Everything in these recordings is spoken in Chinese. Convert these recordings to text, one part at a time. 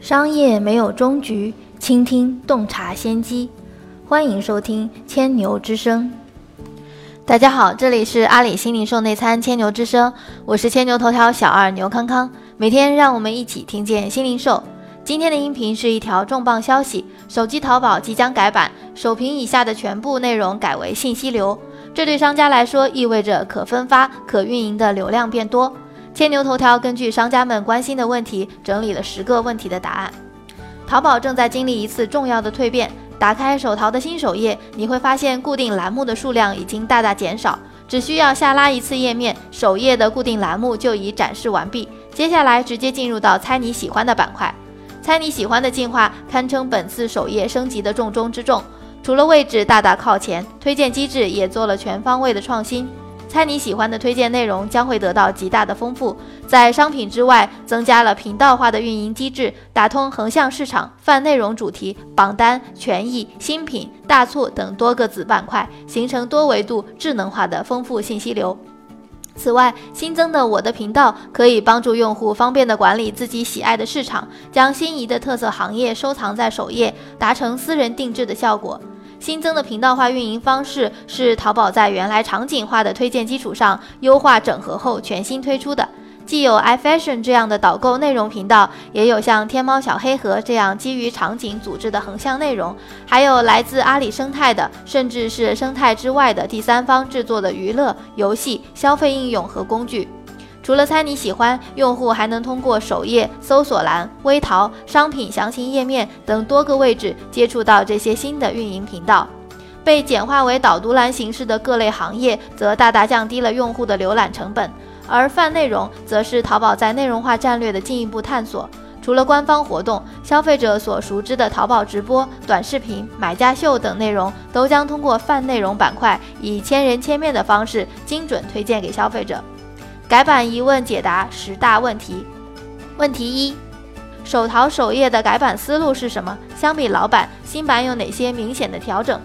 商业没有终局，倾听洞察先机。欢迎收听千牛之声。大家好，这里是阿里新零售内参千牛之声，我是千牛头条小二牛康康。每天让我们一起听见新零售。今天的音频是一条重磅消息：手机淘宝即将改版，首屏以下的全部内容改为信息流。这对商家来说意味着可分发、可运营的流量变多。千牛头条根据商家们关心的问题，整理了十个问题的答案。淘宝正在经历一次重要的蜕变。打开手淘的新首页，你会发现固定栏目的数量已经大大减少，只需要下拉一次页面，首页的固定栏目就已展示完毕。接下来直接进入到猜你喜欢的板块。猜你喜欢的进化堪称本次首页升级的重中之重。除了位置大大靠前，推荐机制也做了全方位的创新。猜你喜欢的推荐内容将会得到极大的丰富，在商品之外增加了频道化的运营机制，打通横向市场、泛内容主题、榜单、权益、新品、大促等多个子板块，形成多维度智能化的丰富信息流。此外，新增的我的频道可以帮助用户方便地管理自己喜爱的市场，将心仪的特色行业收藏在首页，达成私人定制的效果。新增的频道化运营方式是淘宝在原来场景化的推荐基础上优化整合后全新推出的，既有 iFashion 这样的导购内容频道，也有像天猫小黑盒这样基于场景组织的横向内容，还有来自阿里生态的，甚至是生态之外的第三方制作的娱乐、游戏、消费应用和工具。除了猜你喜欢，用户还能通过首页、搜索栏、微淘、商品详情页面等多个位置接触到这些新的运营频道。被简化为导读栏形式的各类行业，则大大降低了用户的浏览成本。而泛内容，则是淘宝在内容化战略的进一步探索。除了官方活动，消费者所熟知的淘宝直播、短视频、买家秀等内容，都将通过泛内容板块，以千人千面的方式，精准推荐给消费者。改版疑问解答十大问题。问题一：手淘首页的改版思路是什么？相比老版，新版有哪些明显的调整？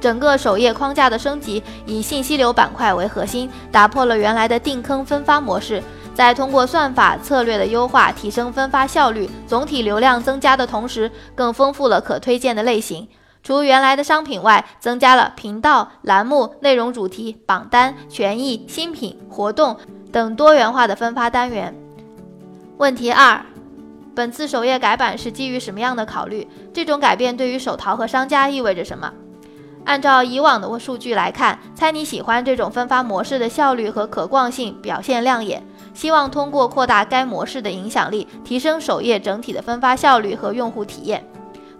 整个首页框架的升级以信息流板块为核心，打破了原来的定坑分发模式，在通过算法策略的优化提升分发效率、总体流量增加的同时，更丰富了可推荐的类型。除原来的商品外，增加了频道、栏目、内容主题、榜单、权益、新品、活动。等多元化的分发单元。问题二：本次首页改版是基于什么样的考虑？这种改变对于手淘和商家意味着什么？按照以往的数据来看，猜你喜欢这种分发模式的效率和可逛性表现亮眼。希望通过扩大该模式的影响力，提升首页整体的分发效率和用户体验。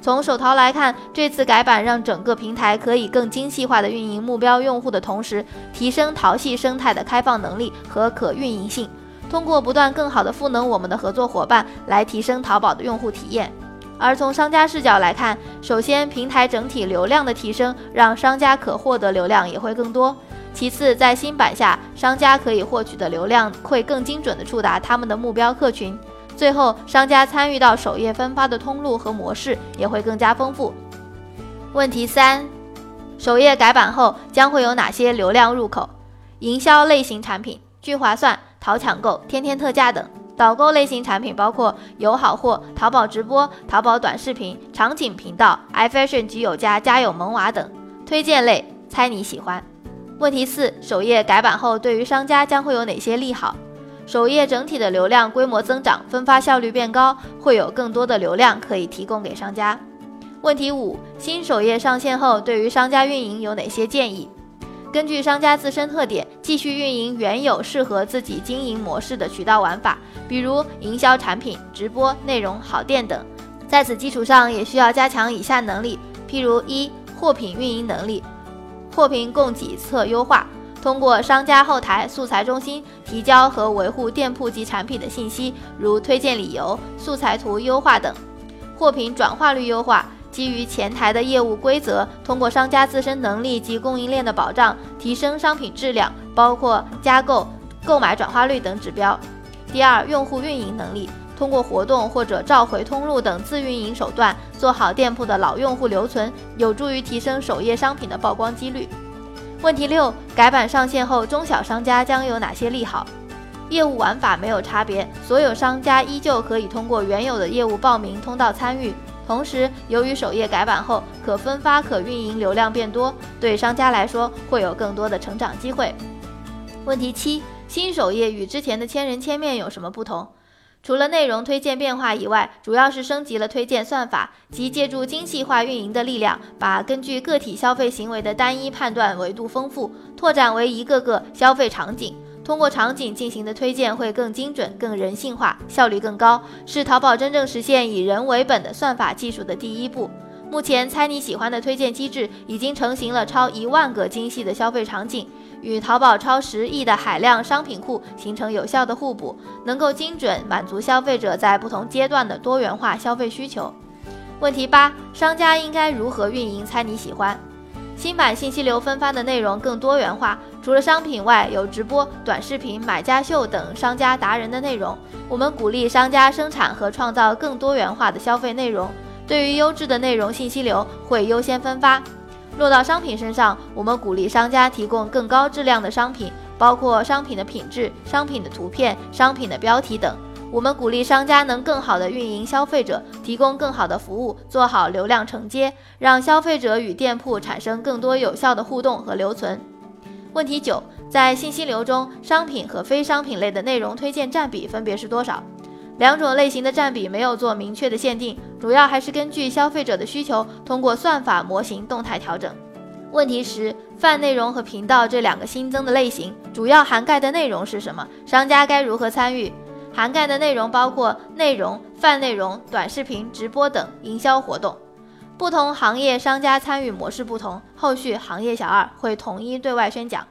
从手淘来看，这次改版让整个平台可以更精细化的运营目标用户的同时，提升淘系生态的开放能力和可运营性。通过不断更好的赋能我们的合作伙伴，来提升淘宝的用户体验。而从商家视角来看，首先平台整体流量的提升，让商家可获得流量也会更多。其次，在新版下，商家可以获取的流量会更精准地触达他们的目标客群。最后，商家参与到首页分发的通路和模式也会更加丰富。问题三：首页改版后将会有哪些流量入口？营销类型产品，聚划算、淘抢购、天天特价等；导购类型产品包括有好货、淘宝直播、淘宝短视频、场景频道、iFashion、橘友家、家有萌娃等；推荐类，猜你喜欢。问题四：首页改版后对于商家将会有哪些利好？首页整体的流量规模增长，分发效率变高，会有更多的流量可以提供给商家。问题五：新首页上线后，对于商家运营有哪些建议？根据商家自身特点，继续运营原有适合自己经营模式的渠道玩法，比如营销产品、直播、内容、好店等。在此基础上，也需要加强以下能力，譬如一、货品运营能力，货品供给侧优化。通过商家后台素材中心提交和维护店铺及产品的信息，如推荐理由、素材图优化等；货品转化率优化，基于前台的业务规则，通过商家自身能力及供应链的保障，提升商品质量，包括加购、购买转化率等指标。第二，用户运营能力，通过活动或者召回通路等自运营手段，做好店铺的老用户留存，有助于提升首页商品的曝光几率。问题六：改版上线后，中小商家将有哪些利好？业务玩法没有差别，所有商家依旧可以通过原有的业务报名通道参与。同时，由于首页改版后可分发、可运营流量变多，对商家来说会有更多的成长机会。问题七：新首页与之前的千人千面有什么不同？除了内容推荐变化以外，主要是升级了推荐算法，即借助精细化运营的力量，把根据个体消费行为的单一判断维度丰富，拓展为一个个消费场景。通过场景进行的推荐会更精准、更人性化，效率更高，是淘宝真正实现以人为本的算法技术的第一步。目前，猜你喜欢的推荐机制已经成型了超一万个精细的消费场景，与淘宝超十亿的海量商品库形成有效的互补，能够精准满足消费者在不同阶段的多元化消费需求。问题八：商家应该如何运营猜你喜欢？新版信息流分发的内容更多元化，除了商品外，有直播、短视频、买家秀等商家达人的内容。我们鼓励商家生产和创造更多元化的消费内容。对于优质的内容信息流，会优先分发。落到商品身上，我们鼓励商家提供更高质量的商品，包括商品的品质、商品的图片、商品的标题等。我们鼓励商家能更好地运营消费者，提供更好的服务，做好流量承接，让消费者与店铺产生更多有效的互动和留存。问题九，在信息流中，商品和非商品类的内容推荐占比分别是多少？两种类型的占比没有做明确的限定，主要还是根据消费者的需求，通过算法模型动态调整。问题十，泛内容和频道这两个新增的类型，主要涵盖的内容是什么？商家该如何参与？涵盖的内容包括内容、泛内容、短视频、直播等营销活动。不同行业商家参与模式不同，后续行业小二会统一对外宣讲。